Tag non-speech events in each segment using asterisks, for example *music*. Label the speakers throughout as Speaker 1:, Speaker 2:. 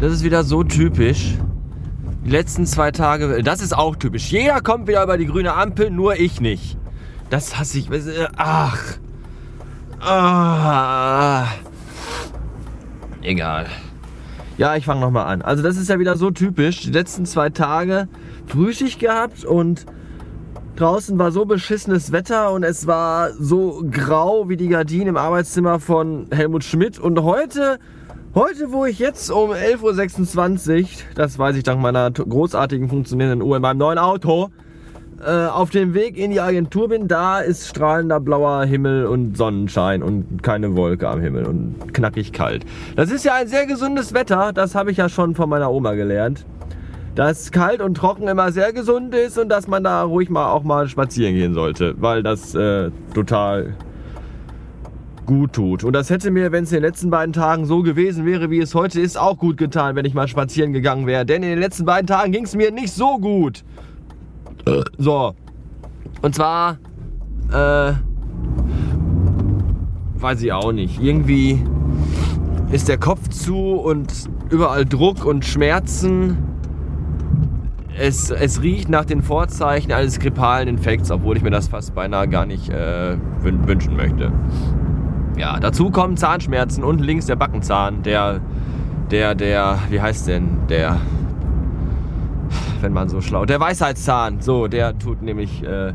Speaker 1: Das ist wieder so typisch. Die letzten zwei Tage, das ist auch typisch. Jeder kommt wieder über die grüne Ampel, nur ich nicht. Das hasse ich. Ach. Ah. Egal. Ja, ich fange nochmal an. Also das ist ja wieder so typisch. Die letzten zwei Tage Frühschicht gehabt und draußen war so beschissenes Wetter und es war so grau wie die Gardinen im Arbeitszimmer von Helmut Schmidt. Und heute, heute wo ich jetzt um 11.26 Uhr, das weiß ich dank meiner großartigen funktionierenden Uhr in meinem neuen Auto, äh, auf dem Weg in die Agentur bin, da ist strahlender blauer Himmel und Sonnenschein und keine Wolke am Himmel und knackig kalt. Das ist ja ein sehr gesundes Wetter, das habe ich ja schon von meiner Oma gelernt. Dass kalt und trocken immer sehr gesund ist und dass man da ruhig mal auch mal spazieren gehen sollte, weil das äh, total gut tut. Und das hätte mir, wenn es in den letzten beiden Tagen so gewesen wäre, wie es heute ist, auch gut getan, wenn ich mal spazieren gegangen wäre. Denn in den letzten beiden Tagen ging es mir nicht so gut. So. Und zwar, äh, weiß ich auch nicht. Irgendwie ist der Kopf zu und überall Druck und Schmerzen. Es, es riecht nach den Vorzeichen eines grippalen Infekts, obwohl ich mir das fast beinahe gar nicht äh, wünschen möchte. Ja, dazu kommen Zahnschmerzen und links der Backenzahn, der, der, der, wie heißt denn, der, wenn man so schlau. Der Weisheitszahn, so, der tut nämlich, äh,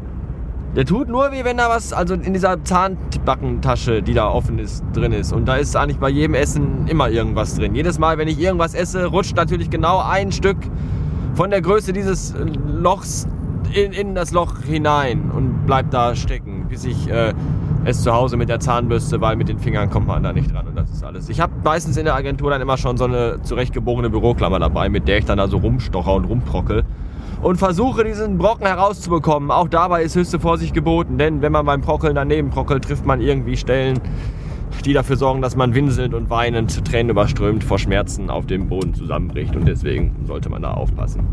Speaker 1: der tut nur weh, wenn da was, also in dieser Zahnbackentasche, die da offen ist, drin ist. Und da ist eigentlich bei jedem Essen immer irgendwas drin. Jedes Mal, wenn ich irgendwas esse, rutscht natürlich genau ein Stück von der Größe dieses Lochs in, in das Loch hinein und bleibt da stecken, bis ich äh, es zu Hause mit der Zahnbürste, weil mit den Fingern kommt man da nicht dran und das ist alles. Ich habe meistens in der Agentur dann immer schon so eine zurechtgebogene Büroklammer dabei, mit der ich dann da so rumstocher und rumprockel und versuche diesen Brocken herauszubekommen. Auch dabei ist höchste Vorsicht geboten, denn wenn man beim Prockeln daneben prockelt, trifft man irgendwie Stellen, die dafür sorgen, dass man winselnd und weinend, Tränen überströmt vor Schmerzen auf dem Boden zusammenbricht und deswegen sollte man da aufpassen.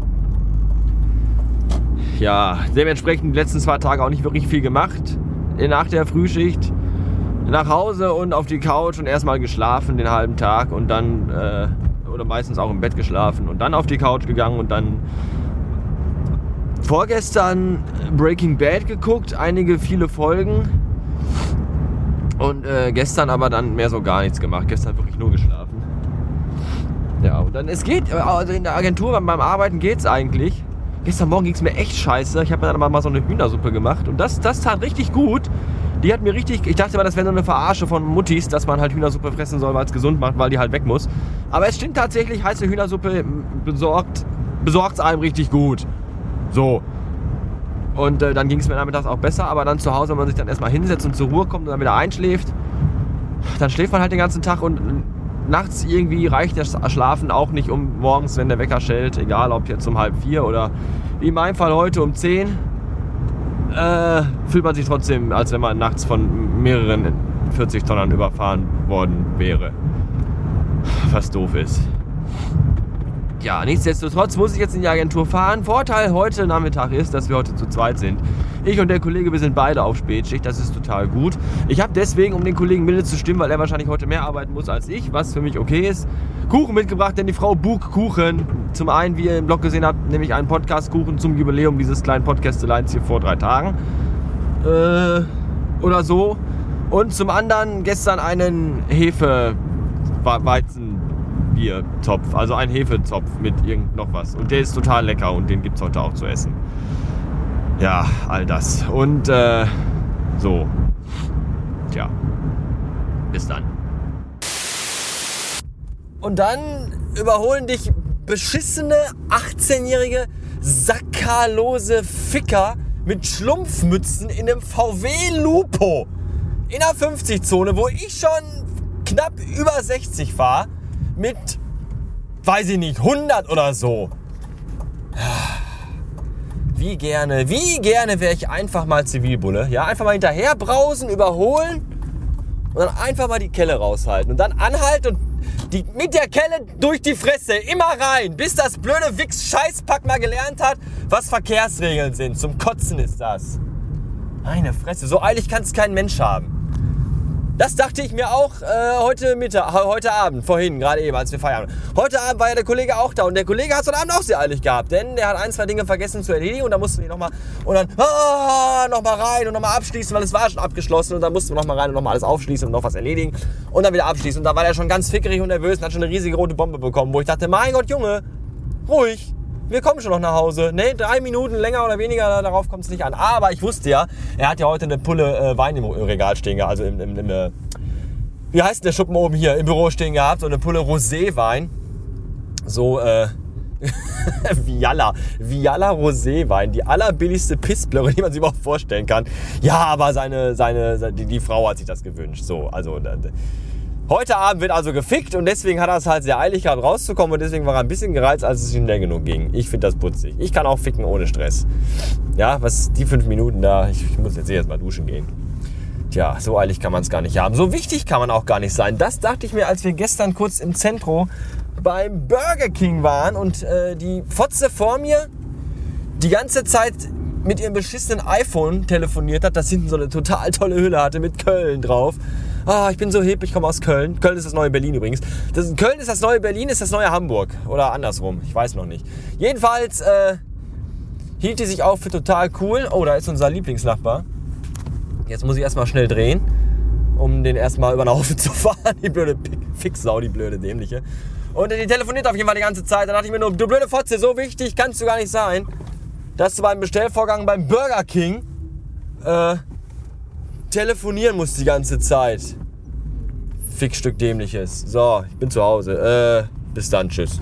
Speaker 1: Ja, dementsprechend die letzten zwei Tage auch nicht wirklich viel gemacht nach der Frühschicht nach Hause und auf die Couch und erstmal geschlafen den halben Tag und dann, äh, oder meistens auch im Bett geschlafen und dann auf die Couch gegangen und dann vorgestern Breaking Bad geguckt, einige viele Folgen und äh, gestern aber dann mehr so gar nichts gemacht, gestern wirklich nur geschlafen. Ja, und dann, es geht, also in der Agentur beim Arbeiten geht es eigentlich. Gestern Morgen ging es mir echt scheiße. Ich habe mir dann mal so eine Hühnersuppe gemacht und das, das tat richtig gut. Die hat mir richtig, ich dachte immer, das wäre nur eine Verarsche von Muttis, dass man halt Hühnersuppe fressen soll, weil es gesund macht, weil die halt weg muss. Aber es stimmt tatsächlich, heiße Hühnersuppe besorgt, besorgt es einem richtig gut. So. Und äh, dann ging es mir nachmittags auch besser, aber dann zu Hause, wenn man sich dann erstmal hinsetzt und zur Ruhe kommt und dann wieder einschläft, dann schläft man halt den ganzen Tag und nachts irgendwie reicht das Schlafen auch nicht, um morgens, wenn der Wecker schellt, egal ob jetzt um halb vier oder wie in meinem Fall heute um zehn, äh, fühlt man sich trotzdem, als wenn man nachts von mehreren 40 Tonnen überfahren worden wäre. Was doof ist ja, nichtsdestotrotz muss ich jetzt in die Agentur fahren. Vorteil heute Nachmittag ist, dass wir heute zu zweit sind. Ich und der Kollege, wir sind beide auf Spätschicht, das ist total gut. Ich habe deswegen, um den Kollegen milde zu stimmen, weil er wahrscheinlich heute mehr arbeiten muss als ich, was für mich okay ist, Kuchen mitgebracht, denn die Frau Bug Kuchen, zum einen, wie ihr im Blog gesehen habt, nämlich einen Podcast-Kuchen zum Jubiläum dieses kleinen Podcasteleins hier vor drei Tagen. Äh, oder so. Und zum anderen gestern einen Hefeweizen Bierzopf, also ein Hefezopf mit irgend noch was. Und der ist total lecker und den gibt es heute auch zu essen. Ja, all das. Und äh, so. Tja. Bis dann. Und dann überholen dich beschissene 18-jährige sackerlose Ficker mit Schlumpfmützen in einem VW Lupo. In der 50-Zone, wo ich schon knapp über 60 fahre mit, weiß ich nicht, 100 oder so. Wie gerne, wie gerne wäre ich einfach mal Zivilbulle. Ja, einfach mal hinterher brausen, überholen und dann einfach mal die Kelle raushalten und dann anhalten und die, mit der Kelle durch die Fresse immer rein, bis das blöde Wix-Scheißpack mal gelernt hat, was Verkehrsregeln sind. Zum Kotzen ist das. Meine Fresse, so eilig kann es kein Mensch haben. Das dachte ich mir auch äh, heute Mittag, heute Abend, vorhin, gerade eben, als wir feiern. Heute Abend war ja der Kollege auch da und der Kollege hat es heute Abend auch sehr eilig gehabt, denn der hat ein, zwei Dinge vergessen zu erledigen und da mussten wir nochmal und dann ah, nochmal rein und nochmal abschließen, weil es war schon abgeschlossen und dann mussten wir nochmal rein und nochmal alles aufschließen und noch was erledigen und dann wieder abschließen. Und da war er schon ganz fickerig und nervös und hat schon eine riesige rote Bombe bekommen, wo ich dachte, mein Gott, Junge, ruhig wir kommen schon noch nach Hause. Ne, drei Minuten länger oder weniger, darauf kommt es nicht an. Aber ich wusste ja, er hat ja heute eine Pulle äh, Wein im Regal stehen gehabt, also im, im, im äh, wie heißt der Schuppen oben hier im Büro stehen gehabt, so eine Pulle Roséwein. So, äh, *laughs* Vialla. Vialla Roséwein. Die allerbilligste Pissblöre, die man sich überhaupt vorstellen kann. Ja, aber seine, seine, die, die Frau hat sich das gewünscht. So, also, Heute Abend wird also gefickt und deswegen hat er es halt sehr eilig gehabt rauszukommen und deswegen war er ein bisschen gereizt, als es ihm schnell genug ging. Ich finde das putzig. Ich kann auch ficken ohne Stress. Ja, was die fünf Minuten da, ich, ich muss jetzt erst mal duschen gehen. Tja, so eilig kann man es gar nicht haben. So wichtig kann man auch gar nicht sein. Das dachte ich mir, als wir gestern kurz im Zentrum beim Burger King waren und äh, die Fotze vor mir die ganze Zeit mit ihrem beschissenen iPhone telefoniert hat, das hinten so eine total tolle Hülle hatte mit Köln drauf ah, ich bin so hip, ich komme aus Köln. Köln ist das neue Berlin übrigens. Das, Köln ist das neue Berlin, ist das neue Hamburg. Oder andersrum, ich weiß noch nicht. Jedenfalls äh, hielt die sich auch für total cool. Oh, da ist unser Lieblingsnachbar. Jetzt muss ich erstmal schnell drehen, um den erstmal über den Haufen *laughs* zu fahren. Die blöde Fixsau, die blöde dämliche. Und die telefoniert auf jeden Fall die ganze Zeit. Da dachte ich mir nur, du blöde Fotze, so wichtig kannst du gar nicht sein, dass du beim Bestellvorgang beim Burger King äh, telefonieren muss die ganze Zeit. Fickstück dämliches. So, ich bin zu Hause. Äh, bis dann, tschüss.